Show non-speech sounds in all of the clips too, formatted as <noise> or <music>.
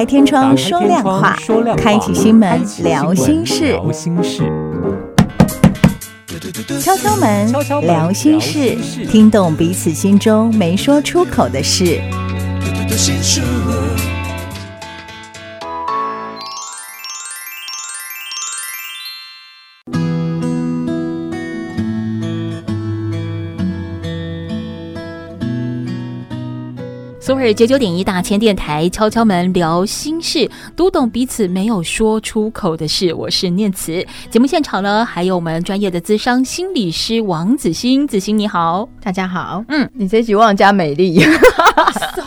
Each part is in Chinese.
开天窗说亮话，开启心门聊心事，敲敲门聊心事，听懂彼此心中没说出口的事。昨日九九点一大千电台敲敲门聊心事，读懂彼此没有说出口的事。我是念慈，节目现场呢还有我们专业的资商心理师王子欣，子欣你好，大家好。嗯，你这集忘加美丽，<laughs>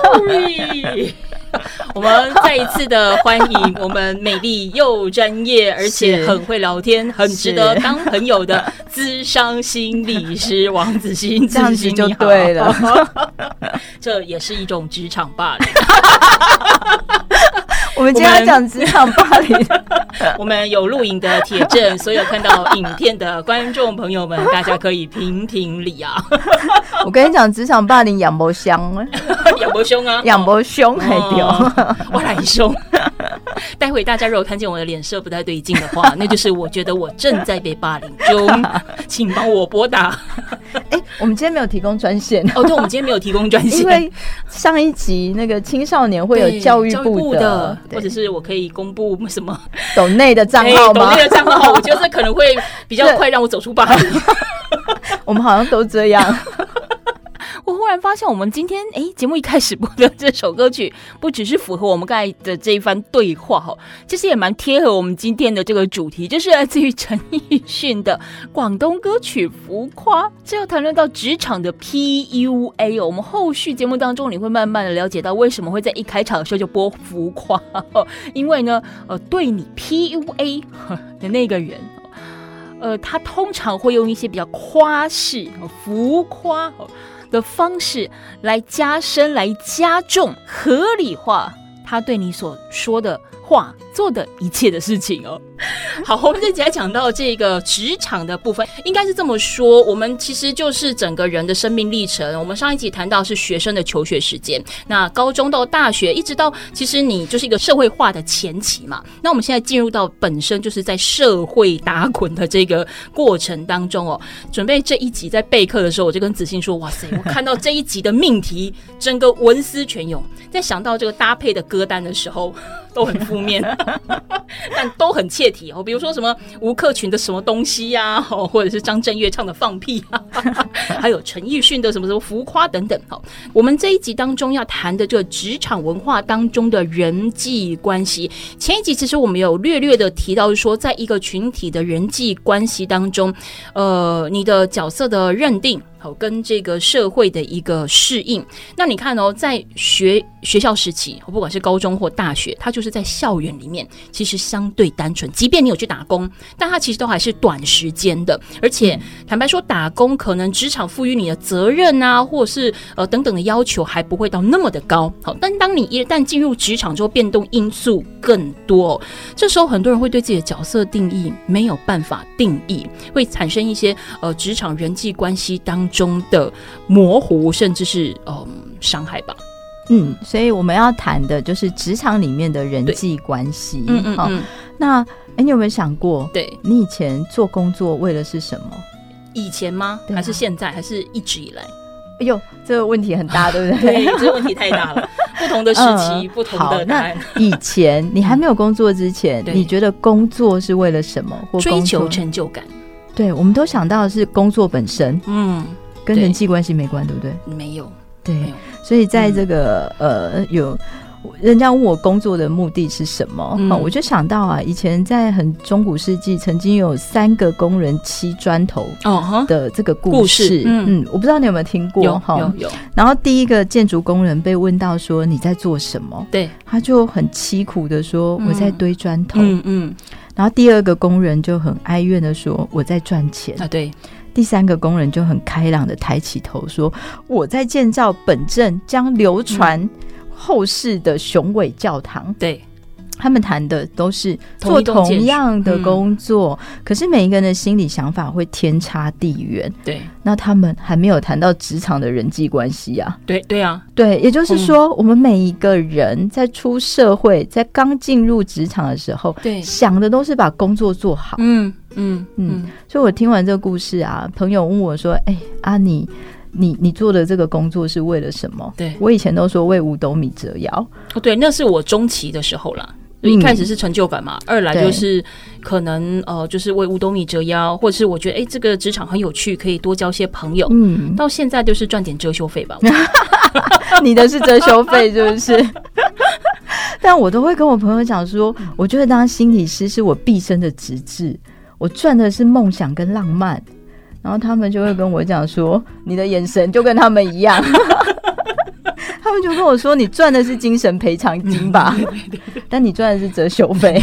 sorry。<laughs> <laughs> 我们再一次的欢迎我们美丽又专业，而且很会聊天，很值得当朋友的资商心理师王子欣，这样子就对了。<laughs> 这也是一种职场霸凌。<laughs> 我们今天要讲职场霸凌，我们有录影的铁证，所有看到影片的观众朋友们，大家可以评评理啊！我跟你讲，职场霸凌养不香，养不凶啊，养不凶还丢，我来凶。<laughs> 待会大家如果看见我的脸色不太对劲的话，<laughs> 那就是我觉得我正在被霸凌中，<laughs> 请帮我拨打。哎，我们今天没有提供专线哦，对，我们今天没有提供专线，因为上一集那个青少年会有教育部的。或者是我可以公布什么抖内的账号吗？抖内的账号，我觉得这可能会比较快让我走出霸凌。我们好像都这样。我忽然发现，我们今天哎，节目一开始播的这首歌曲，不只是符合我们刚才的这一番对话哈，其实也蛮贴合我们今天的这个主题，就是来自于陈奕迅的广东歌曲《浮夸》。这要谈论到职场的 PUA，我们后续节目当中你会慢慢的了解到，为什么会在一开场的时候就播《浮夸》，因为呢，呃，对你 PUA 的那个人，呃，他通常会用一些比较夸饰、浮夸。的方式来加深、来加重、合理化他对你所说的话、做的一切的事情哦。<laughs> 好，我们这集来讲到这个职场的部分，应该是这么说：我们其实就是整个人的生命历程。我们上一集谈到是学生的求学时间，那高中到大学，一直到其实你就是一个社会化的前期嘛。那我们现在进入到本身就是在社会打滚的这个过程当中哦。准备这一集在备课的时候，我就跟子欣说：“哇塞，我看到这一集的命题，整个文思泉涌，在想到这个搭配的歌单的时候。”都很负面，<laughs> 但都很切题哦。比如说什么吴克群的什么东西呀，哦，或者是张震岳唱的放屁啊，<laughs> 还有陈奕迅的什么什么浮夸等等。好，我们这一集当中要谈的这个职场文化当中的人际关系，前一集其实我们有略略的提到说，在一个群体的人际关系当中，呃，你的角色的认定。跟这个社会的一个适应，那你看哦，在学学校时期，不管是高中或大学，它就是在校园里面，其实相对单纯。即便你有去打工，但它其实都还是短时间的。而且坦白说，打工可能职场赋予你的责任啊，或者是呃等等的要求，还不会到那么的高。好，但当你一旦进入职场之后，变动因素更多，这时候很多人会对自己的角色定义没有办法定义，会产生一些呃职场人际关系当中。中的模糊，甚至是嗯伤害吧。嗯，所以我们要谈的就是职场里面的人际关系。嗯嗯，嗯那哎，你有没有想过，对你以前做工作为的是什么？以前吗？还是现在？还是一直以来？哎呦，这个问题很大，<laughs> 对不对？对，这个问题太大了。<laughs> 不同的时期，嗯、不同的答案。那以前你还没有工作之前，你觉得工作是为了什么？或追求成就感？对，我们都想到的是工作本身。嗯。跟人际关系没关，对不对？没有，对，所以在这个、嗯、呃，有人家问我工作的目的是什么，嗯、我就想到啊，以前在很中古世纪，曾经有三个工人砌砖头的这个故事。嗯，嗯，我不知道你有没有听过？有，有，有。然后第一个建筑工人被问到说：“你在做什么？”对，他就很凄苦的说：“我在堆砖头。”嗯嗯。然后第二个工人就很哀怨的说：“我在赚钱。”啊，对。第三个工人就很开朗的抬起头说：“我在建造本镇将流传后世的雄伟教堂。”对，他们谈的都是做同样的工作，嗯、可是每一个人的心理想法会天差地远。对，那他们还没有谈到职场的人际关系啊。对对啊，对，也就是说，我们每一个人在出社会，在刚进入职场的时候，对，想的都是把工作做好。嗯嗯嗯。所以我听完这个故事啊，朋友问我说：“哎、欸，阿你。”你你做的这个工作是为了什么？对，我以前都说为五斗米折腰。哦，对，那是我中期的时候了。一开始是成就感嘛，嗯、二来就是可能呃，就是为五斗米折腰，或者是我觉得哎、欸，这个职场很有趣，可以多交些朋友。嗯，到现在就是赚点遮羞费吧。<laughs> 你的是遮羞费是不是？<laughs> 但我都会跟我朋友讲说，我觉得当心理师是我毕生的职志，我赚的是梦想跟浪漫。然后他们就会跟我讲说：“你的眼神就跟他们一样。<laughs> ”他们就跟我说：“你赚的是精神赔偿金吧？但你赚的是折修费。”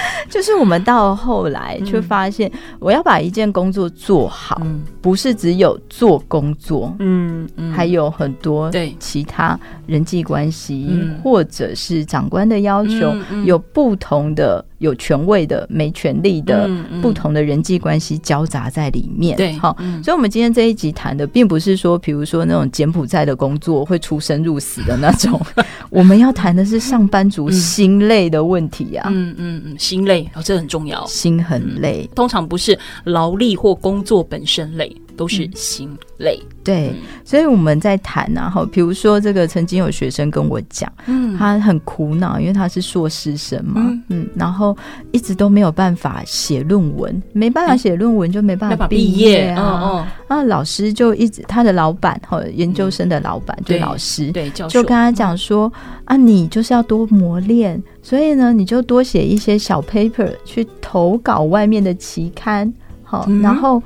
<laughs> 就是我们到后来却发现，我要把一件工作做好，嗯、不是只有做工作，嗯，嗯。还有很多对其他人际关系，嗯、或者是长官的要求，有不同的有权位的、没权利的、不同的人际关系交杂在里面。对，好，嗯、所以，我们今天这一集谈的，并不是说，比如说那种柬埔寨的工作会出生入死的那种，<laughs> 我们要谈的是上班族心累的问题啊，嗯嗯嗯，心累。哦，这很重要。心很累，通常不是劳力或工作本身累，都是心累。嗯、对，嗯、所以我们在谈啊，哈，比如说这个曾经有学生跟我讲，嗯，他很苦恼，因为他是硕士生嘛，嗯，嗯，然后一直都没有办法写论文，没办法写论文就没办法毕业啊。嗯嗯，那老师就一直他的老板哈，研究生的老板、嗯、就老师对，对就跟他讲说、嗯、啊，你就是要多磨练。所以呢，你就多写一些小 paper 去投稿外面的期刊，好，嗯、然后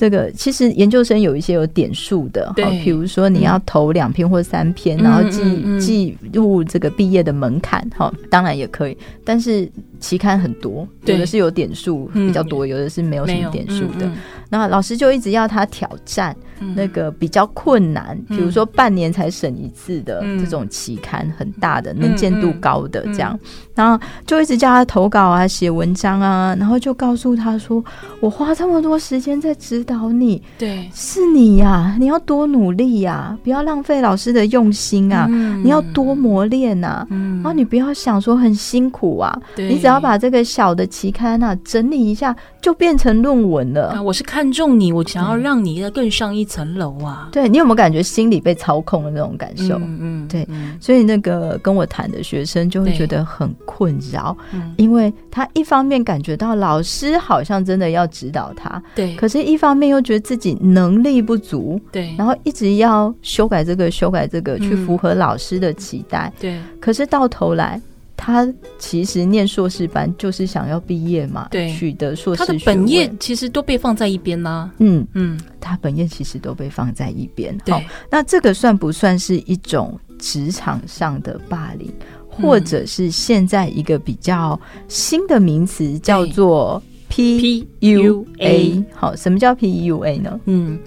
这个其实研究生有一些有点数的，好，比如说你要投两篇或三篇，嗯、然后记记入这个毕业的门槛，好，当然也可以，但是期刊很多，有的是有点数比较多，有的是没有什么点数的。那老师就一直要他挑战那个比较困难，比如说半年才审一次的这种期刊，很大的能见度高的这样，然后就一直叫他投稿啊、写文章啊，然后就告诉他说：“我花这么多时间在指导你，对，是你呀，你要多努力呀，不要浪费老师的用心啊，你要多磨练呐，然后你不要想说很辛苦啊，你只要把这个小的期刊啊整理一下，就变成论文了。”我是看。中你，我想要让你更上一层楼啊！对，你有没有感觉心里被操控的那种感受？嗯，嗯对，嗯、所以那个跟我谈的学生就会觉得很困扰，嗯、因为他一方面感觉到老师好像真的要指导他，对，可是一方面又觉得自己能力不足，对，然后一直要修改这个修改这个，去符合老师的期待，对，可是到头来。他其实念硕士班就是想要毕业嘛，对，取得硕士。他的本业其实都被放在一边啦。嗯嗯，他本业其实都被放在一边。对、哦，那这个算不算是一种职场上的霸凌，嗯、或者是现在一个比较新的名词叫做 PUA？好，什么叫 PUA 呢？嗯。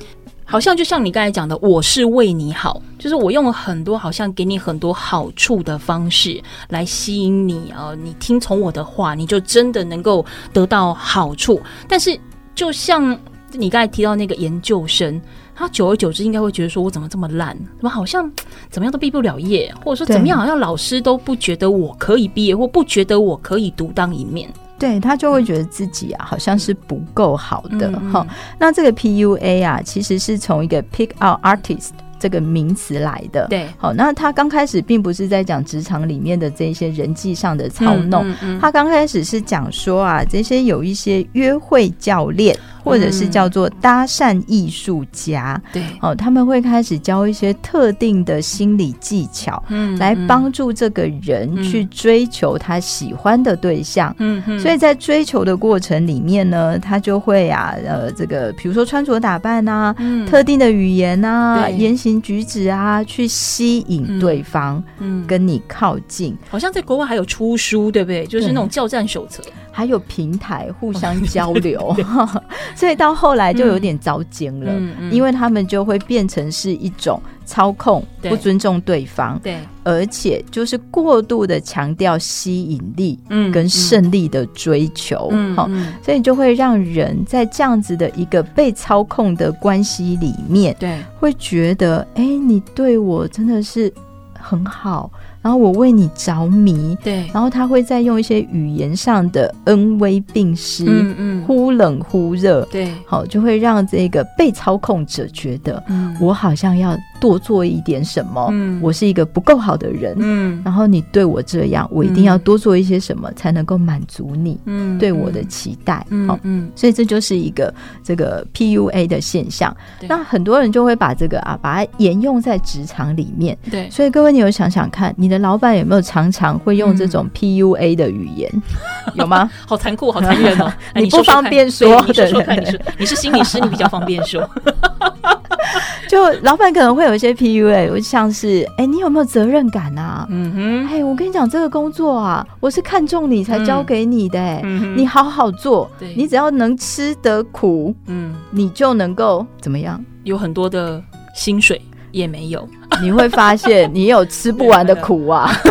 好像就像你刚才讲的，我是为你好，就是我用了很多好像给你很多好处的方式来吸引你啊，你听从我的话，你就真的能够得到好处。但是就像你刚才提到那个研究生，他久而久之应该会觉得说，我怎么这么烂？怎么好像怎么样都毕不了业，或者说怎么样好像老师都不觉得我可以毕业，或不觉得我可以独当一面。对，他就会觉得自己啊，好像是不够好的哈、嗯嗯。那这个 PUA 啊，其实是从一个 pick out artist 这个名词来的。对，好，那他刚开始并不是在讲职场里面的这些人际上的操弄，嗯嗯嗯、他刚开始是讲说啊，这些有一些约会教练。或者是叫做搭讪艺术家，对、嗯，哦，他们会开始教一些特定的心理技巧，嗯，来帮助这个人去追求他喜欢的对象，嗯嗯，所以在追求的过程里面呢，他就会啊，呃，这个比如说穿着打扮啊，嗯、特定的语言啊，言行举止啊，去吸引对方，嗯，跟你靠近。好像在国外还有出书，对不对？就是那种教战手册。还有平台互相交流，<laughs> 所以到后来就有点糟践了，因为他们就会变成是一种操控，不尊重对方，对，而且就是过度的强调吸引力，嗯，跟胜利的追求，嗯，好，所以就会让人在这样子的一个被操控的关系里面，对，会觉得，哎、欸，你对我真的是很好。然后我为你着迷，对，然后他会再用一些语言上的恩威并施，嗯嗯，忽冷忽热，对，好，就会让这个被操控者觉得，嗯，我好像要多做一点什么，嗯，我是一个不够好的人，嗯，然后你对我这样，我一定要多做一些什么才能够满足你，嗯，对我的期待，嗯嗯，所以这就是一个这个 PUA 的现象，那很多人就会把这个啊，把它沿用在职场里面，对，所以各位你有想想看，你的老板有没有常常会用这种 PUA 的语言？嗯、<laughs> 有吗？好残酷，好残忍哦！<laughs> 你不方便说，你说说看，你说，你是心理师，你比较方便说。<laughs> 就老板可能会有一些 PUA，像是哎、欸，你有没有责任感啊？嗯哼，哎，我跟你讲，这个工作啊，我是看中你才交给你的、欸，嗯、你好好做，你只要能吃得苦，嗯，你就能够怎么样？有很多的薪水也没有。你会发现，你有吃不完的苦啊！<laughs>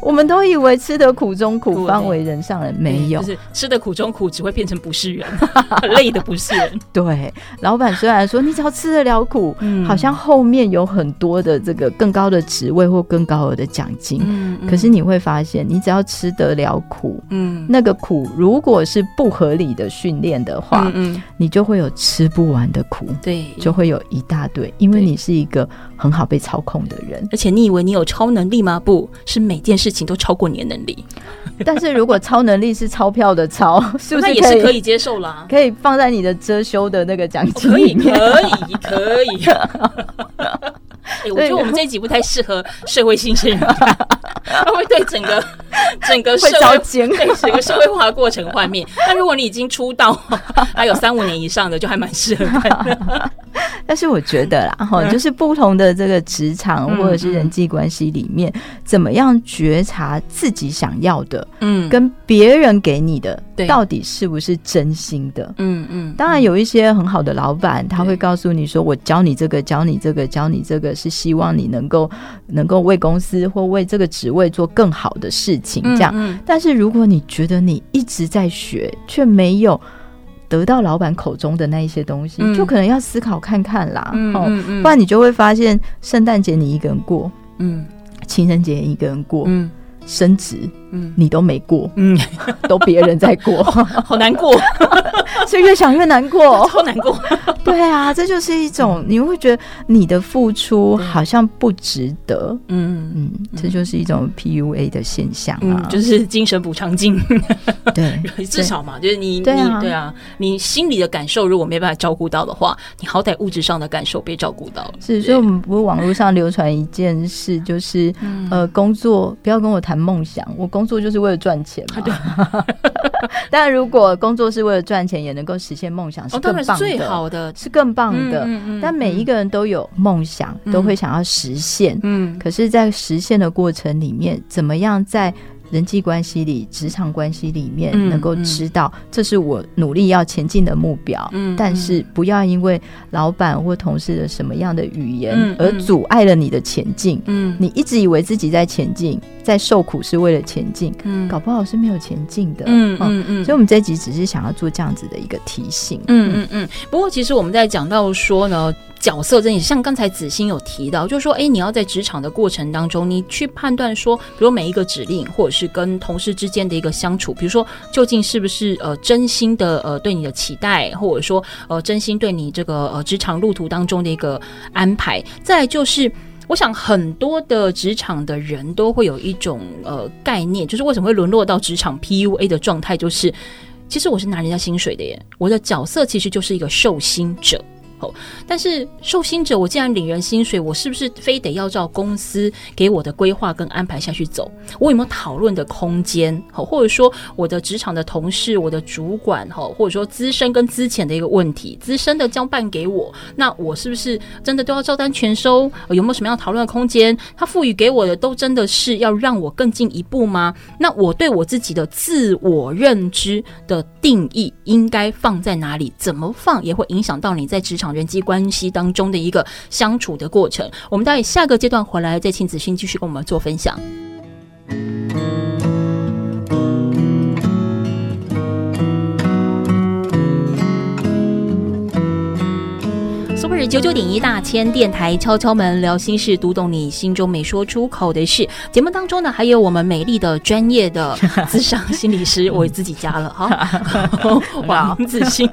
我们都以为吃得苦中苦，方为人上人，没有，就是吃得苦中苦，只会变成不是人，<laughs> 累的不是人。对，老板虽然说你只要吃得了苦，嗯、好像后面有很多的这个更高的职位或更高额的奖金，嗯嗯、可是你会发现，你只要吃得了苦，嗯，那个苦如果是不合理的训练的话，嗯嗯、你就会有吃不完的苦，对，就会有一大堆，因为你是一个。很好被操控的人，而且你以为你有超能力吗？不是每件事情都超过你的能力。但是如果超能力是钞票的钞，<laughs> 是不是也是可以接受啦？可以放在你的遮羞的那个奖金里面？可以，可以，可以。欸、<laughs> 我觉得我们这一集不太适合社会新鲜人看，<laughs> 他会对整个 <laughs> 整个社会对整个社会化的过程幻灭。那如果你已经出道，还有三五年以上的，就还蛮适合看的。但是我觉得啦，哈，就是不同的这个职场或者是人际关系里面，怎么样觉察自己想要的，嗯，跟别人给你的，到底是不是真心的？嗯嗯。当然有一些很好的老板，他会告诉你说：“我教你这个，教你这个，教你这个。”是希望你能够能够为公司或为这个职位做更好的事情，这样。嗯嗯、但是如果你觉得你一直在学，却没有得到老板口中的那一些东西，嗯、就可能要思考看看啦。嗯、不然你就会发现，圣诞节你一个人过，嗯，情人节一个人过，嗯。升职，嗯，你都没过，嗯，都别人在过，<laughs> 好难过，<laughs> 所以越想越难过，<laughs> 好难过。对啊，这就是一种你会觉得你的付出好像不值得，嗯。嗯，这就是一种 PUA 的现象啊，就是精神补偿金，对，至少嘛，就是你你对啊，你心里的感受如果没办法照顾到的话，你好歹物质上的感受被照顾到了。是，所以我们不是网络上流传一件事，就是呃，工作不要跟我谈。梦想，我工作就是为了赚钱嘛。<laughs> 但如果工作是为了赚钱，也能够实现梦想，是更棒的，最好的，是更棒的。但每一个人都有梦想，都会想要实现。嗯，可是，在实现的过程里面，怎么样在？人际关系里、职场关系里面，能够知道这是我努力要前进的目标。嗯，但是不要因为老板或同事的什么样的语言而阻碍了你的前进。嗯，你一直以为自己在前进，在受苦是为了前进，嗯，搞不好是没有前进的。嗯嗯嗯。所以，我们这一集只是想要做这样子的一个提醒。嗯嗯嗯。不过，其实我们在讲到说呢。角色真的像刚才子欣有提到，就是说，哎，你要在职场的过程当中，你去判断说，比如每一个指令，或者是是跟同事之间的一个相处，比如说究竟是不是呃真心的呃对你的期待，或者说呃真心对你这个呃职场路途当中的一个安排。再就是，我想很多的职场的人都会有一种呃概念，就是为什么会沦落到职场 PUA 的状态，就是其实我是拿人家薪水的耶，我的角色其实就是一个受薪者。但是受薪者，我既然领人薪水，我是不是非得要照公司给我的规划跟安排下去走？我有没有讨论的空间？好，或者说我的职场的同事、我的主管，哈，或者说资深跟资浅的一个问题，资深的交办给我，那我是不是真的都要照单全收？有没有什么样讨论的空间？他赋予给我的都真的是要让我更进一步吗？那我对我自己的自我认知的定义应该放在哪里？怎么放也会影响到你在职场。人际关系当中的一个相处的过程。我们待下个阶段回来再请子欣继续跟我们做分享。九九点一大千电台敲敲门聊心事，读懂你心中没说出口的事。节目当中呢，还有我们美丽的专业的智商心理师，我自己加了哈。王子欣，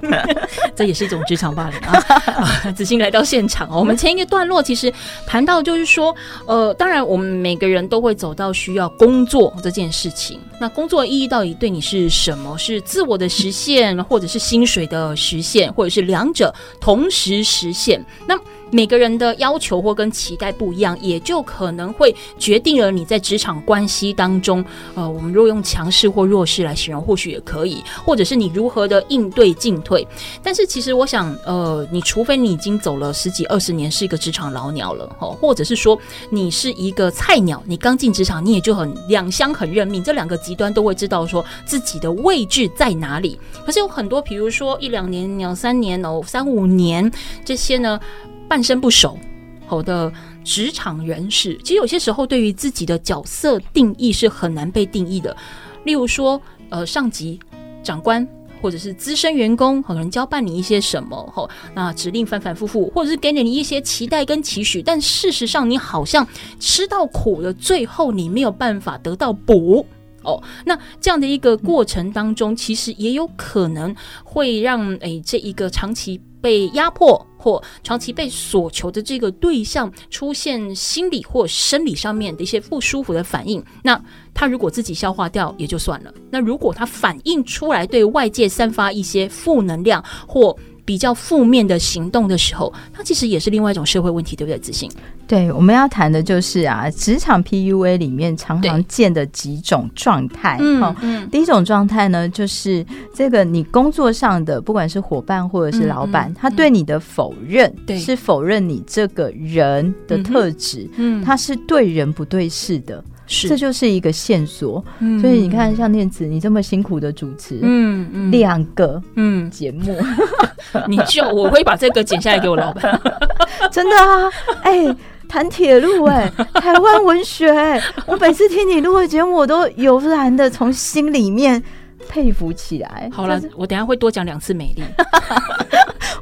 这也是一种职场霸凌啊！子欣来到现场哦，我们前一个段落其实谈到就是说，呃，当然我们每个人都会走到需要工作这件事情。那工作意义到底对你是什么？是自我的实现，或者是薪水的实现，或者是两者同时实现？那每个人的要求或跟期待不一样，也就可能会决定了你在职场关系当中，呃，我们如果用强势或弱势来形容，或许也可以，或者是你如何的应对进退。但是其实我想，呃，你除非你已经走了十几二十年，是一个职场老鸟了，哦，或者是说你是一个菜鸟，你刚进职场，你也就很两相很认命，这两个极端都会知道说自己的位置在哪里。可是有很多，比如说一两年、两三年哦、三五年这些呢。半生不熟，好的职场人士，其实有些时候对于自己的角色定义是很难被定义的。例如说，呃，上级、长官或者是资深员工，可能交办你一些什么，吼，那指令反反复复，或者是给你一些期待跟期许，但事实上你好像吃到苦了，最后你没有办法得到补。哦，那这样的一个过程当中，其实也有可能会让诶这一个长期被压迫或长期被索求的这个对象出现心理或生理上面的一些不舒服的反应。那他如果自己消化掉也就算了，那如果他反映出来对外界散发一些负能量或比较负面的行动的时候，它其实也是另外一种社会问题，对不对？自信。对，我们要谈的就是啊，职场 PUA 里面常常见的几种状态。嗯嗯，第一种状态呢，就是这个你工作上的，不管是伙伴或者是老板，嗯嗯、他对你的否认，对，是否认你这个人的特质，嗯，他是对人不对事的。是，这就是一个线索。嗯、所以你看，像念慈，你这么辛苦的主持，嗯嗯，两个嗯节目，<laughs> 你就我会把这个剪下来给我老板。<laughs> 真的啊，哎、欸，谈铁路、欸，哎，<laughs> 台湾文学、欸，我每次听你录的节目，我都油然的从心里面佩服起来。好了，我等下会多讲两次美丽。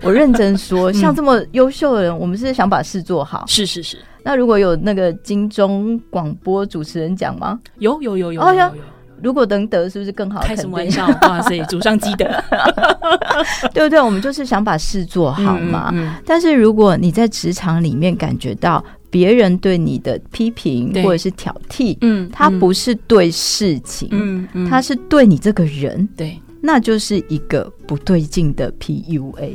我认真说，像这么优秀的人，我们是想把事做好。是是是。那如果有那个金钟广播主持人奖吗？有有有有有有。如果能得，是不是更好？开什么玩笑？哇塞，祖上积德，<laughs> 对不对？我们就是想把事做好嘛。嗯嗯、但是如果你在职场里面感觉到别人对你的批评或者是挑剔，嗯，他不是对事情，嗯，嗯他是对你这个人，对，那就是一个不对劲的 PUA。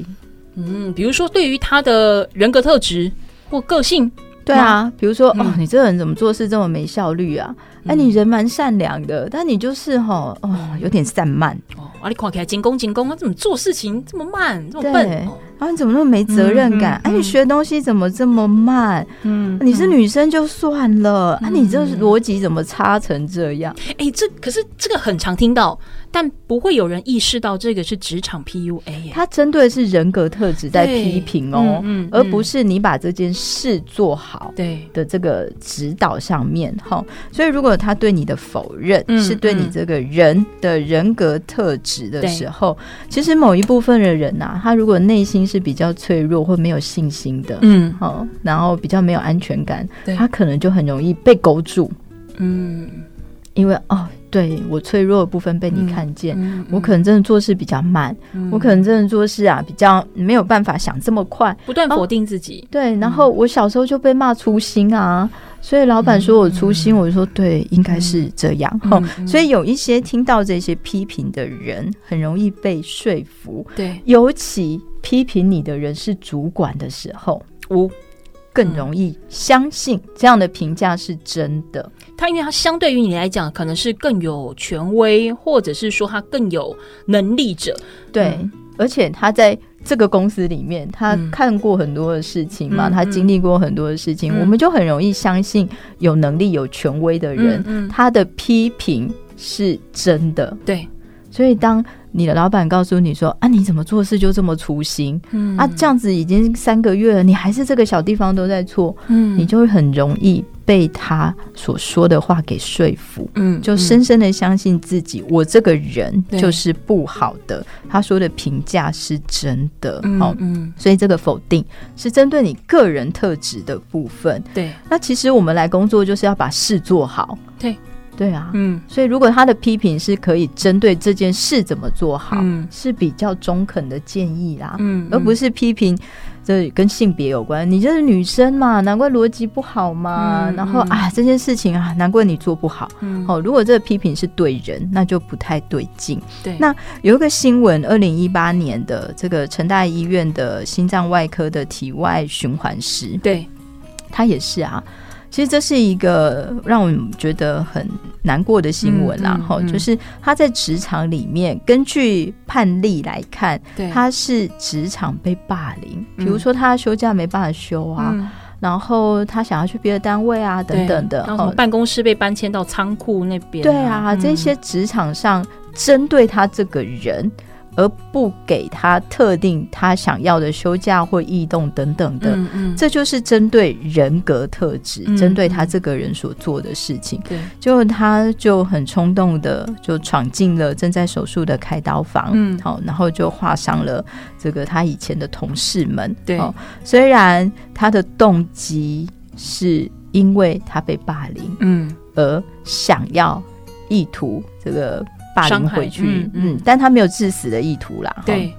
嗯，比如说对于他的人格特质或个性。对啊，比如说、嗯、哦，你这个人怎么做事这么没效率啊？哎、嗯，你人蛮善良的，但你就是哈哦，有点散漫哦。啊，你看起来紧工紧工，他怎么做事情这么慢，这么笨？然后、啊、你怎么那么没责任感？哎、你学东西怎么这么慢？嗯，你是女生就算了，嗯、啊，你这逻辑怎么差成这样？哎、嗯，这可是这个很常听到。但不会有人意识到这个是职场 PUA，他针对的是人格特质在批评哦，嗯嗯、而不是你把这件事做好对。的这个指导上面哈。所以如果他对你的否认是对你这个人的人格特质的时候，其实某一部分的人呐、啊，他如果内心是比较脆弱或没有信心的，嗯，好，然后比较没有安全感，他可能就很容易被勾住，嗯，因为哦。对我脆弱的部分被你看见，嗯嗯嗯、我可能真的做事比较慢，嗯、我可能真的做事啊比较没有办法想这么快，不断否定自己。哦、对，然后我小时候就被骂粗心啊，所以老板说我粗心，我就说对，应该是这样。所以有一些听到这些批评的人，很容易被说服。对，尤其批评你的人是主管的时候，我。更容易相信这样的评价是真的。他因为他相对于你来讲，可能是更有权威，或者是说他更有能力者。对，嗯、而且他在这个公司里面，他看过很多的事情嘛，嗯、他经历过很多的事情，嗯、我们就很容易相信有能力、有权威的人，他的批评是真的。对，所以当。你的老板告诉你说啊，你怎么做事就这么粗心？嗯。啊，这样子已经三个月了，你还是这个小地方都在错，嗯。你就会很容易被他所说的话给说服，嗯就深深的相信自己，我这个人就是不好的，他说的评价是真的，嗯好，嗯，所以这个否定是针对你个人特质的部分。对。那其实我们来工作就是要把事做好，对对啊，嗯所以如果他的批评是可以针对这件事怎么做好，嗯是比较中肯的建议啦，嗯而不是批评。这跟性别有关，你就是女生嘛，难怪逻辑不好嘛。嗯然后嗯啊，这件事情啊，难怪你做不好。嗯哦，如果这个批评是对人，那就不太对劲。对那有一个新闻，二零一八年的这个成大医院的心脏外科的体外循环师，对他也是啊。其实这是一个让我们觉得很难过的新闻啦，哈、嗯嗯嗯。就是他在职场里面，根据判例来看，他是职场被霸凌，嗯。比如说他休假没办法休啊，嗯。然后他想要去别的单位啊，等等的，然后办公室被搬迁到仓库那边、对啊，嗯。这些职场上针对他这个人。而不给他特定他想要的休假或异动等等的，嗯嗯这就是针对人格特质，嗯针对他这个人所做的事情。对，就他就很冲动的就闯进了正在手术的开刀房，嗯好，然后就划伤了这个他以前的同事们。对哦，虽然他的动机是因为他被霸凌嗯而想要意图这个霸凌回去，嗯但他没有致死的意图啦。对，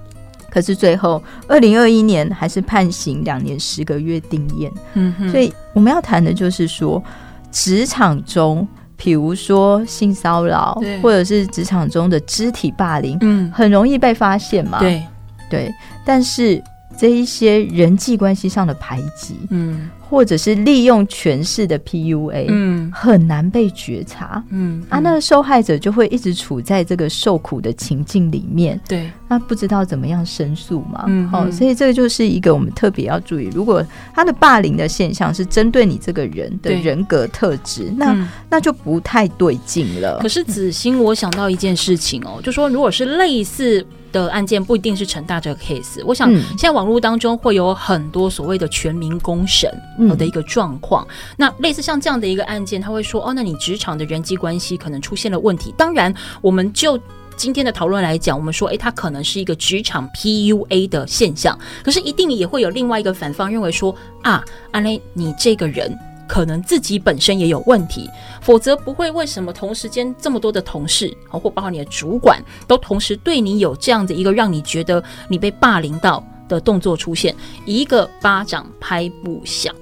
可是最后二零二一年还是判刑两年十个月定谳。嗯哼，所以我们要谈的就是说，职场中，比如说性骚扰，或者是职场中的肢体霸凌，嗯。很容易被发现嘛。对。对，但是这一些人际关系上的排挤，嗯或者是利用权势的 PUA，、嗯很难被觉察。嗯啊，那个受害者就会一直处在这个受苦的情境里面，对那不知道怎么样申诉嘛？嗯好、嗯所以这个就是一个我们特别要注意。如果他的霸凌的现象是针对你这个人的人格特质，那、嗯那就不太对劲了可。是子欣，我想到一件事情哦，就说如果是类似的案件，不一定是成大这个 case。我想嗯现在网络当中会有很多所谓的全民公审嗯的一个状况。那类似像这样的一个案件，他会说哦，那你职场的人际关系可能出现了问题。当然，我们就今天的讨论来讲，我们说，诶，它可能是一个职场 PUA 的现象。可是一定也会有另外一个反方认为说啊，安雷，你这个人。可能自己本身也有问题，否则不会为什么同时间这么多的同事，或包括你的主管，都同时对你有这样的一个让你觉得你被霸凌到的动作出现，一个巴掌拍不响，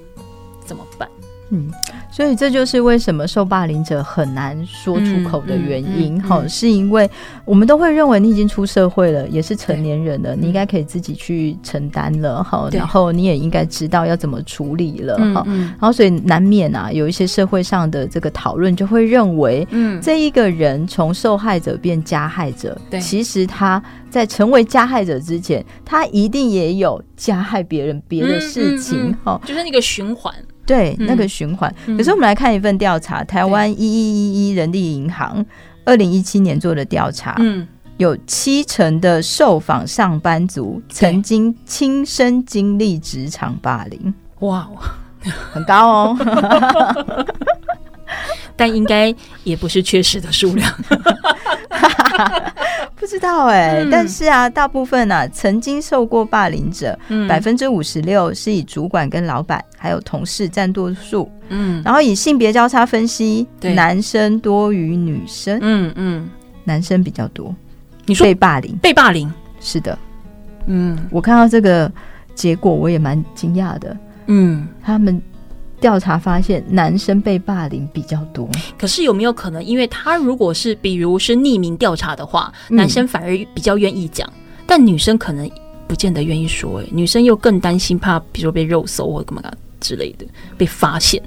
怎么办？嗯，所以这就是为什么受霸凌者很难说出口的原因。哈、嗯嗯嗯嗯是因为我们都会认为你已经出社会了，也是成年人了，你应该可以自己去承担了。哈，然后你也应该知道要怎么处理了。哈、嗯然后所以难免啊，有一些社会上的这个讨论就会认为，嗯，这一个人从受害者变加害者，对其实他在成为加害者之前，他一定也有加害别人别的事情。哈、就是那个循环，对，嗯那个循环。嗯。可是我们来看一份调查，台湾一一一一人力银行二零一七年做的调查，嗯，有七成的受访上班族曾经亲身经历职场霸凌，哇，很高哦。<laughs> <laughs> <laughs> 但应该也不是缺失的数量，<laughs> 不知道哎、嗯。但是啊，大部分啊曾经受过霸凌者，嗯。百分之五十六是以主管跟老板还有同事占多数，嗯。然后以性别交叉分析，男生多于女生，嗯嗯，男生比较多你说被霸凌。被霸凌，是的，嗯。我看到这个结果，我也蛮惊讶的。嗯。他们调查发现，男生被霸凌比较多。可是有没有可能，因为他如果是比如是匿名调查的话，男生反而比较愿意讲，但女生可能不见得愿意说、欸，女生又更担心怕，比如说被肉搜或干嘛之类的被发现。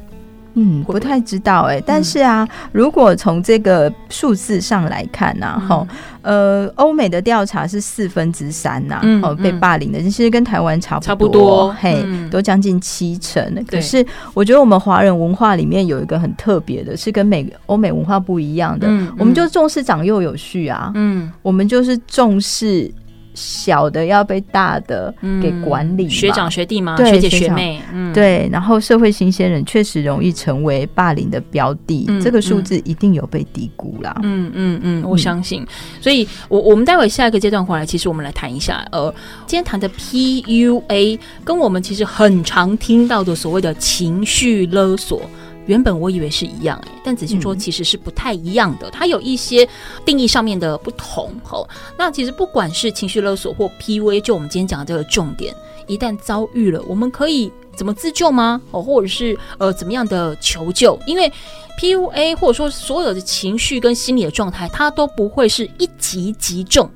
嗯，不太知道哎、欸，但是啊，嗯、如果从这个数字上来看呐、啊，哈、嗯，呃，欧美的调查是四分之三呐、啊，哦、嗯，被霸凌的，其实跟台湾差不多，差不多，嘿，嗯、都将近七成。可是我觉得我们华人文化里面有一个很特别的，是跟美欧美文化不一样的，我们就重视长幼有序啊，嗯，我们就是重视。小的要被大的给管理、嗯，学长学弟吗？学姐学妹，嗯，对。然后社会新鲜人确实容易成为霸凌的标的，嗯、这个数字一定有被低估啦。嗯嗯嗯，我相信。所以我我们待会下一个阶段回来，其实我们来谈一下，呃，今天谈的 PUA 跟我们其实很常听到的所谓的情绪勒索。原本我以为是一样，但仔细说其实是不太一样的，它有一些定义上面的不同。吼，那其实不管是情绪勒索或 PUA，就我们今天讲的这个重点，一旦遭遇了，我们可以怎么自救吗？哦，或者是呃怎么样的求救？因为 PUA 或者说所有的情绪跟心理的状态，它都不会是一击即中，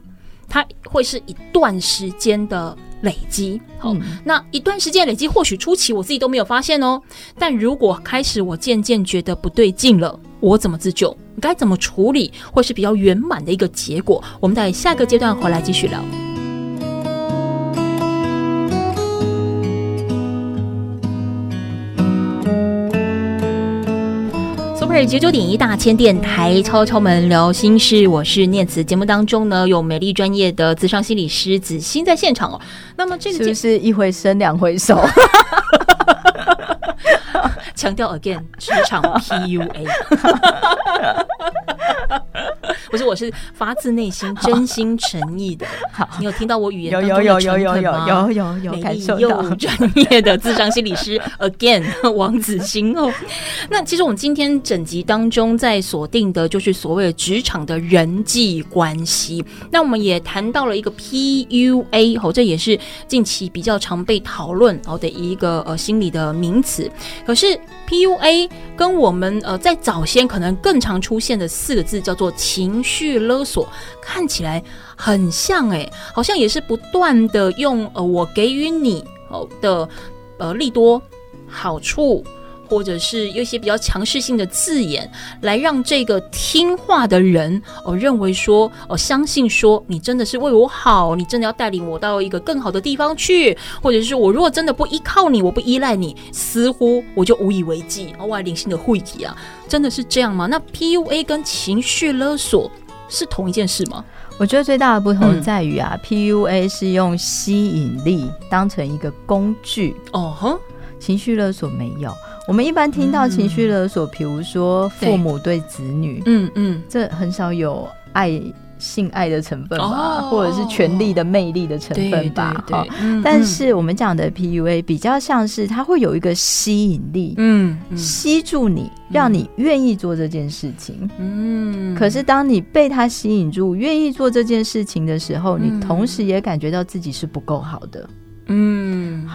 它会是一段时间的。累积好，嗯、那一段时间累积，或许初期我自己都没有发现哦。但如果开始我渐渐觉得不对劲了，我怎么自救？该怎么处理？会是比较圆满的一个结果？我们在下个阶段回来继续聊。九九点一大千电台敲敲门聊心事，我是念慈。节目当中呢，有美丽专业的咨商心理师子欣在现场哦。那么这个是不是一回生两回熟？<laughs> 强调 again，职场 PUA。<laughs> 不是，我是发自内心、真心诚意的。好，你有听到我语言当中的诚恳吗？有有有有有有有有感受到。专业的智商心理师 again，王子欣哦。那其实我们今天整集当中在锁定的就是所谓的职场的人际关系。那我们也谈到了一个 PUA，哦，这也是近期比较常被讨论哦的一个呃心理的名词。可是 PUA 跟我们呃在早先可能更常出现的四个字叫做情。情绪勒索看起来很像哎，好像也是不断的用呃我给予你哦的呃利多好处，或者是有一些比较强势性的字眼，来让这个听话的人哦认为说哦相信说你真的是为我好，你真的要带领我到一个更好的地方去，或者是我如果真的不依靠你，我不依赖你，似乎我就无以为继，哦外灵性的晦气啊。真的是这样吗？那 PUA 跟情绪勒索是同一件事吗？我觉得最大的不同在于啊、嗯、，PUA 是用吸引力当成一个工具哦，哼，情绪勒索没有。我们一般听到情绪勒索，比、嗯、如说父母对子女，嗯嗯，这很少有爱。性爱的成分吧，哦、或者是权力的魅力的成分吧，哈。但是我们讲的 PUA 比较像是它会有一个吸引力，嗯，嗯。吸住你，让你愿意做这件事情，嗯。可是当你被它吸引住，愿意做这件事情的时候，你同时也感觉到自己是不够好的，嗯，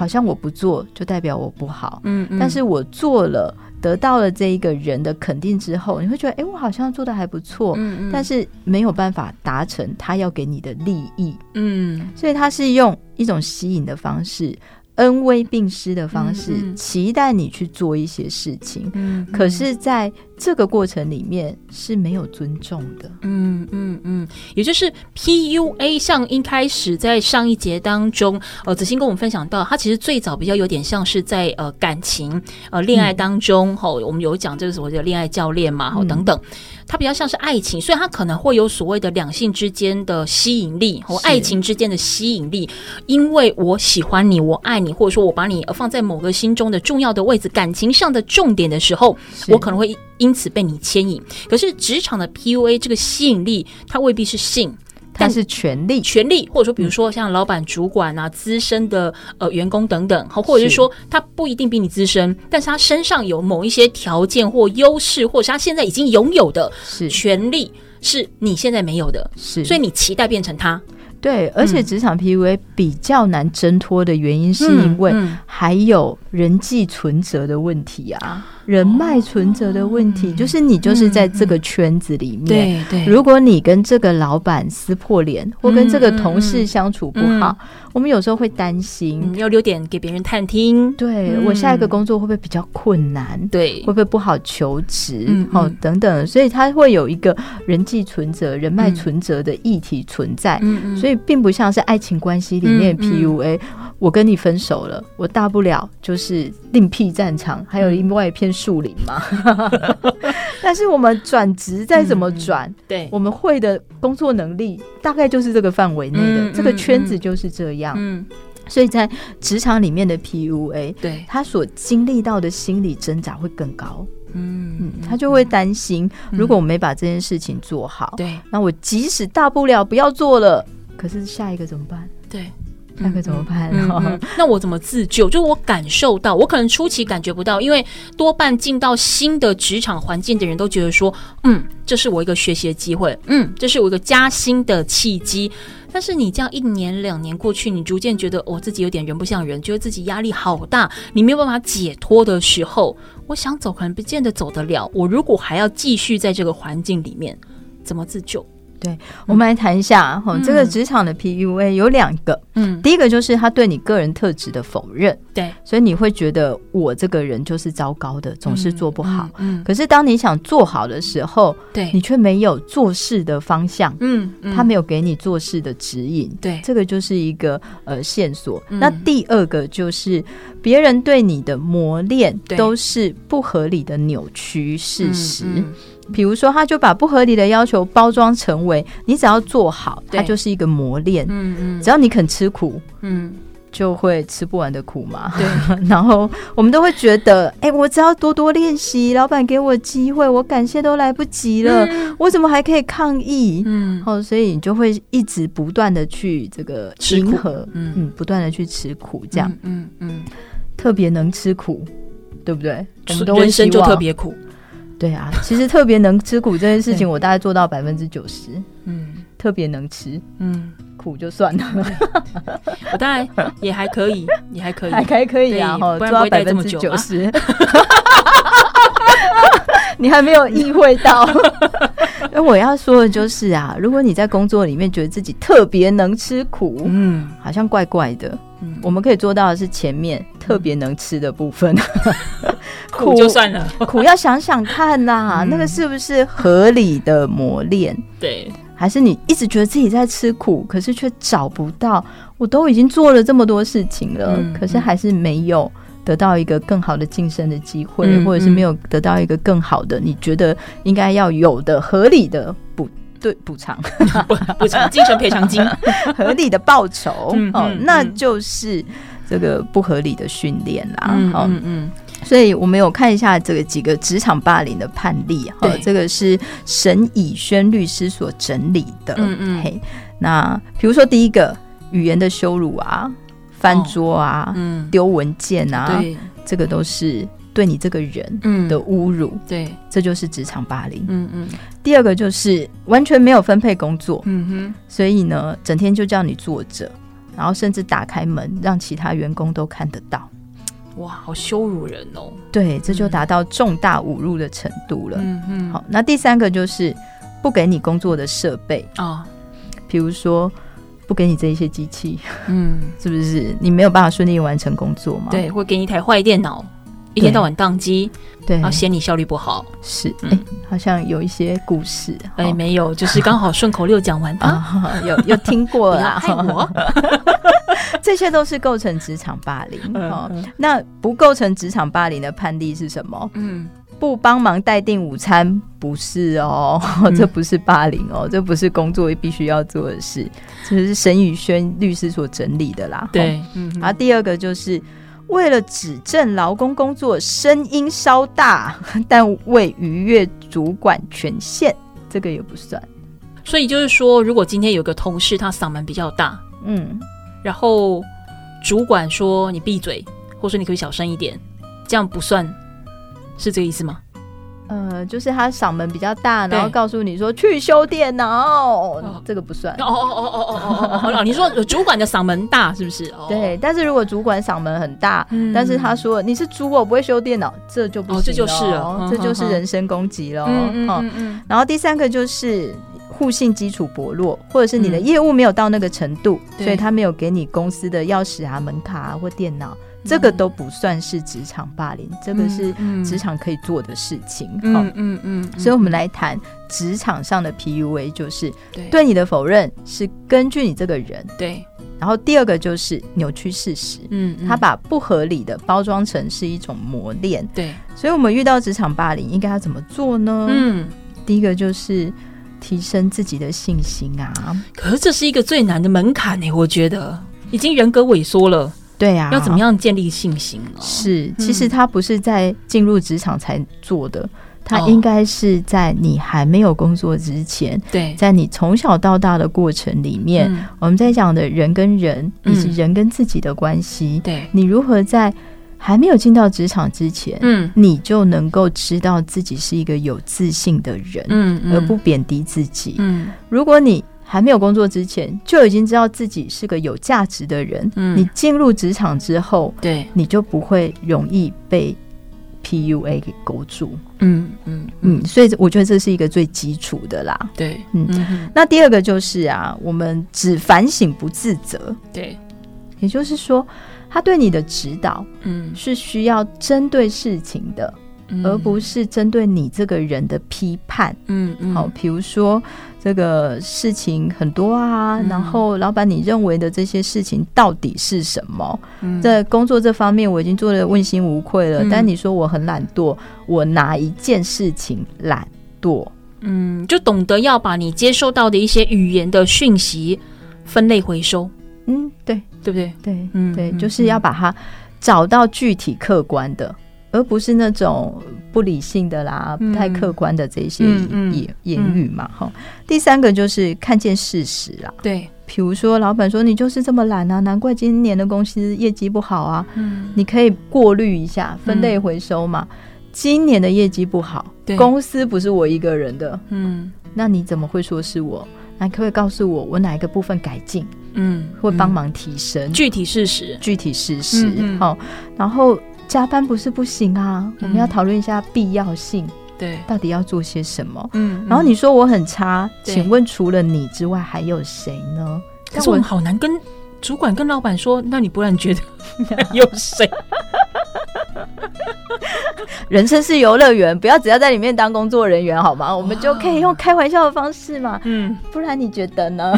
好像我不做就代表我不好，嗯，嗯，但是我做了。得到了这一个人的肯定之后，你会觉得，哎、欸，我好像做的还不错，嗯嗯，但是没有办法达成他要给你的利益，嗯，所以他是用一种吸引的方式。恩威并施的方式，嗯嗯、期待你去做一些事情。嗯，嗯，可是在这个过程里面是没有尊重的。嗯嗯嗯，也就是 PUA，像一开始在上一节当中，呃，子欣跟我们分享到，他其实最早比较有点像是在呃感情呃恋爱当中，吼、嗯，我们有讲这个所谓的恋爱教练嘛，哈，等等。嗯它比较像是爱情，所以他可能会有所谓的两性之间的吸引力和爱情之间的吸引力，因为我喜欢你，我爱你，或者说我把你放在某个心中的重要的位置，感情上的重点的时候，我可能会因此被你牵引。可是职场的 PUA 这个吸引力，它未必是性。但是权力，权力，或者说，比如说像老板、主管啊、资深的呃员工等等，好，或者是说他不一定比你资深，但是他身上有某一些条件或优势，或者是他现在已经拥有的权力，是你现在没有的，是，所以你期待变成他。对，而且职场 PUA 比较难挣脱的原因，是因为还有人际存折的问题啊，人脉存折的问题，就是你就是在这个圈子里面，对对，如果你跟这个老板撕破脸，或跟这个同事相处不好，我们有时候会担心，嗯、要留点给别人探听。对、嗯、我下一个工作会不会比较困难？对，会不会不好求职？哦，等等，所以他会有一个人际存折、人脉存折的议题存在。嗯嗯，所以并不像是爱情关系里面 PUA。我跟你分手了，我大不了就是另辟战场，还有另外一片树林嘛。<laughs> 但是我们转职再怎么转，嗯，对，我们会的工作能力大概就是这个范围内的，嗯，这个圈子就是这样。嗯，所以在职场里面的 PUA，对，他所经历到的心理挣扎会更高。嗯嗯，他就会担心，如果我没把这件事情做好，对，那我即使大不了不要做了，可是下一个怎么办？对。那可怎么办？嗯嗯嗯、那我怎么自救？就我感受到，我可能初期感觉不到，因为多半进到新的职场环境的人都觉得说，嗯，这是我一个学习的机会，嗯，这是我一个加薪的契机。但是你这样一年两年过去，你逐渐觉得我、自己有点人不像人，觉得自己压力好大，你没有办法解脱的时候，我想走可能不见得走得了。我如果还要继续在这个环境里面，怎么自救？对，我们来谈一下哈、嗯，这个职场的 PUA 有两个，嗯，第一个就是他对你个人特质的否认，对，所以你会觉得我这个人就是糟糕的，总是做不好，嗯，嗯，可是当你想做好的时候，对，你却没有做事的方向，嗯，他没有给你做事的指引，对，这个就是一个呃线索、嗯。那第二个就是别人对你的磨练都是不合理的扭曲事实。比如说，他就把不合理的要求包装成为你只要做好，它就是一个磨练。嗯嗯，只要你肯吃苦，嗯，就会吃不完的苦嘛。对。<laughs> 然后我们都会觉得，哎、欸，我只要多多练习，老板给我机会，我感谢都来不及了，嗯、我怎么还可以抗议？嗯。哦，所以你就会一直不断的去这个迎合，嗯嗯，不断的去吃苦，这样，嗯嗯，嗯，特别能吃苦，对不对？我们都人生就特别苦。对啊，其实特别能吃苦这件事情，我大概做到百分之九十。嗯，特别能吃，嗯，苦就算了。我当然也还可以，也还可以，还还可以啊，哈，做到百分之九十。<laughs> 你还没有意会到。那 <laughs> 我要说的就是啊，如果你在工作里面觉得自己特别能吃苦，嗯，好像怪怪的。嗯，我们可以做到的是前面特别能吃的部分。<laughs> 苦就算了，<laughs> 苦要想想看呐、啊嗯，那个是不是合理的磨练？对，还是你一直觉得自己在吃苦，可是却找不到？我都已经做了这么多事情了，嗯、可是还是没有得到一个更好的晋升的机会、嗯，或者是没有得到一个更好的你觉得应该要有的合理的补对补偿补偿精神赔偿金，<laughs> 合理的报酬、嗯、哦、嗯，那就是这个不合理的训练啦。嗯嗯。嗯所以我们有看一下这个几个职场霸凌的判例哈，这个是沈以轩律师所整理的。嗯嗯，嘿，那比如说第一个语言的羞辱啊，翻桌啊，嗯，丢文件啊，对，这个都是对你这个人的侮辱。对，这就是职场霸凌。嗯嗯。第二个就是完全没有分配工作。嗯哼。所以呢，整天就叫你坐着，然后甚至打开门让其他员工都看得到。哇，好羞辱人哦！对，这就达到重大侮辱的程度了。嗯嗯。好，那第三个就是不给你工作的设备啊，比如说不给你这一些机器，嗯，是不是你没有办法顺利完成工作吗？对，会给你一台坏电脑，一天到晚宕机，对，然后嫌你效率不好。是，哎、嗯欸，好像有一些故事。哎、欸，没有，就是刚好顺口溜讲完啊，<laughs> 有有听过啦。<laughs> 害我。<laughs> 这些都是构成职场霸凌。嗯嗯、那不构成职场霸凌的判例是什么？嗯，不帮忙代订午餐不是哦，<laughs> 嗯、这不是霸凌哦，这不是工作必须要做的事。这是沈宇轩律师所整理的啦。对，嗯。然后第二个就是为了指证劳工工作声音稍大，<laughs> 但未逾越主管权限，这个也不算。所以就是说，如果今天有个同事他嗓门比较大，嗯。然后主管说你闭嘴，或者说你可以小声一点，这样不算，是这个意思吗？呃，就是他嗓门比较大，然后告诉你说去修电脑，这个不算。哦哦哦哦哦哦哦。你说主管的嗓门大是不是？对，但是如果主管嗓门很大，但是他说你是猪，我不会修电脑，这就不行，这就是哦，这就是人身攻击了。嗯嗯嗯。然后第三个就是互信基础薄弱，或者是你的业务没有到那个程度，所以他没有给你公司的钥匙啊、门卡或电脑。这个都不算是职场霸凌，这个是职场可以做的事情。嗯嗯嗯，所以我们来谈职场上的 PUA，就是对你的否认是根据你这个人。对。然后第二个就是扭曲事实，嗯，他把不合理的包装成是一种磨练。对。所以我们遇到职场霸凌应该要怎么做呢？嗯，第一个就是提升自己的信心啊。可是这是一个最难的门槛呢，我觉得已经人格萎缩了。对呀、啊，要怎么样建立信心呢？是，其实他不是在进入职场才做的，他、嗯、应该是在你还没有工作之前，对，在你从小到大的过程里面，嗯、我们在讲的人跟人以及人跟自己的关系，对、嗯，你如何在还没有进到职场之前，嗯，你就能够知道自己是一个有自信的人，嗯，嗯。而不贬低自己，嗯，如果你还没有工作之前就已经知道自己是个有价值的人，嗯，你进入职场之后，对，你就不会容易被 PUA 给勾住，嗯嗯嗯，所以我觉得这是一个最基础的啦，对，嗯，嗯，那第二个就是啊，我们只反省不自责，对，也就是说，他对你的指导，嗯，是需要针对事情的。而不是针对你这个人的批判，嗯嗯，好，比如说这个事情很多啊，嗯、然后老板你认为的这些事情到底是什么？嗯、在工作这方面我已经做的问心无愧了，嗯、但你说我很懒惰，我哪一件事情懒惰？嗯，就懂得要把你接收到的一些语言的讯息分类回收，嗯，对，对不对？对，嗯，对，就是要把它找到具体客观的。而不是那种不理性的啦，嗯、不太客观的这些言、言语嘛，哈、嗯。第三个就是看见事实啦，对，比如说老板说你就是这么懒啊，难怪今年的公司业绩不好啊，嗯，你可以过滤一下，分类回收嘛。嗯、今年的业绩不好，对，公司不是我一个人的，嗯，那你怎么会说是我？那可不可以告诉我，我哪一个部分改进？嗯，会帮忙提升、嗯、具体事实，具体事实，好、嗯。嗯，然后。加班不是不行啊，嗯、我们要讨论一下必要性。对，到底要做些什么？嗯，然后你说我很差，请问除了你之外还有谁呢？但是我们好难跟主管、跟老板说，那你不然觉得 <laughs> 有谁？<laughs> 人生是游乐园，不要只要在里面当工作人员好吗？我们就可以用开玩笑的方式嘛。嗯，不然你觉得呢？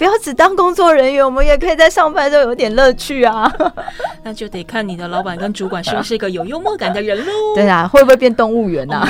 不要只当工作人员，我们也可以在上班都有点乐趣啊。<laughs> 那就得看你的老板跟主管是不是一个有幽默感的人喽。对啊，会不会变动物园啊？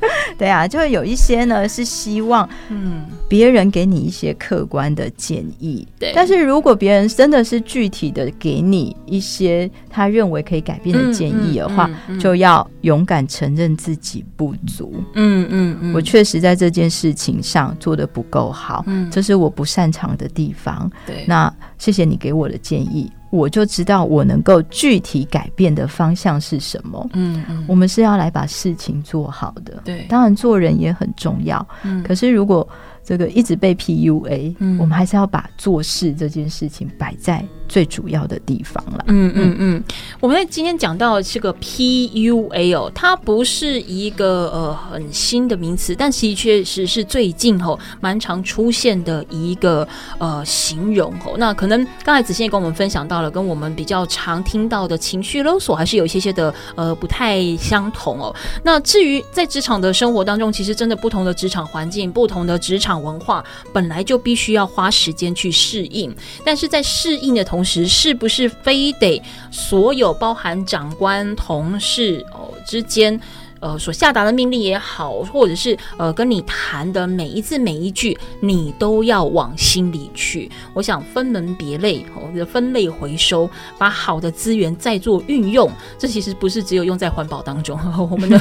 <laughs> 对啊，就会有一些呢是希望，嗯，别人给你一些客观的建议。对，但是如果别人真的是具体的给你一些他认为可以改变的建议的话，嗯嗯嗯嗯、就要勇敢承认自己不足。嗯嗯嗯，我确实在这件事情上做的不够好，嗯，这是我不擅长的地方。对，那谢谢你给我的建议。我就知道我能够具体改变的方向是什么。嗯嗯，我们是要来把事情做好的。对，当然做人也很重要。嗯，可是如果这个一直被 PUA，嗯，我们还是要把做事这件事情摆在最主要的地方了。嗯嗯嗯，我们在今天讲到这个 PUA，它不是一个呃很新的名词，但其实确实是最近哦蛮常出现的一个呃形容哦。那可能刚才子欣也跟我们分享到了，跟我们比较常听到的情绪勒索还是有一些些的呃不太相同哦。那至于在职场的生活当中，其实真的不同的职场环境、不同的职场。文化本来就必须要花时间去适应，但是在适应的同同时，是不是非得所有包含长官、同事哦之间？呃，所下达的命令也好，或者是呃跟你谈的每一字每一句，你都要往心里去。我想分门别类，哦，分类回收，把好的资源再做运用。这其实不是只有用在环保当中，<laughs> 我们的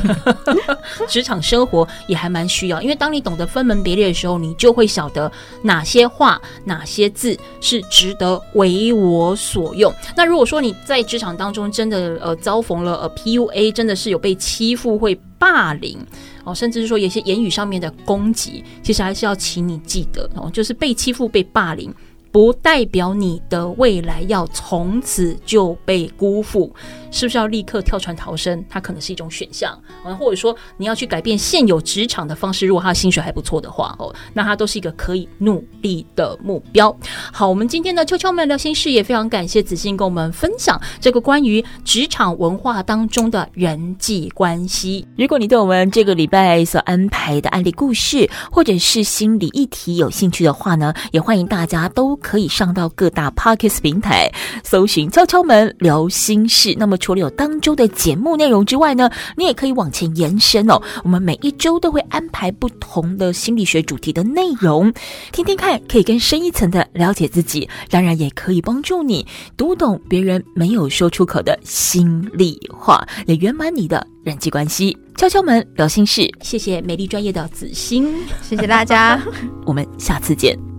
职场生活也还蛮需要。因为当你懂得分门别类的时候，你就会晓得哪些话、哪些字是值得为我所用。那如果说你在职场当中真的呃遭逢了呃 PUA，真的是有被欺负被霸凌哦，甚至是说有些言语上面的攻击，其实还是要请你记得哦，就是被欺负、被霸凌，不代表你的未来要从此就被辜负。是不是要立刻跳船逃生？它可能是一种选项，嗯，或者说你要去改变现有职场的方式。如果他的薪水还不错的话，哦，那他都是一个可以努力的目标。好，我们今天的敲敲门聊心事也非常感谢子欣跟我们分享这个关于职场文化当中的人际关系。如果你对我们这个礼拜所安排的案例故事或者是心理议题有兴趣的话呢，也欢迎大家都可以上到各大 Podcast 平台搜寻“敲敲门聊心事”。那么除了有当周的节目内容之外呢，你也可以往前延伸哦。我们每一周都会安排不同的心理学主题的内容，听听看，可以更深一层的了解自己，当然也可以帮助你读懂别人没有说出口的心里话，也圆满你的人际关系。敲敲门聊心事，谢谢美丽专业的子欣，谢谢大家，<laughs> 我们下次见。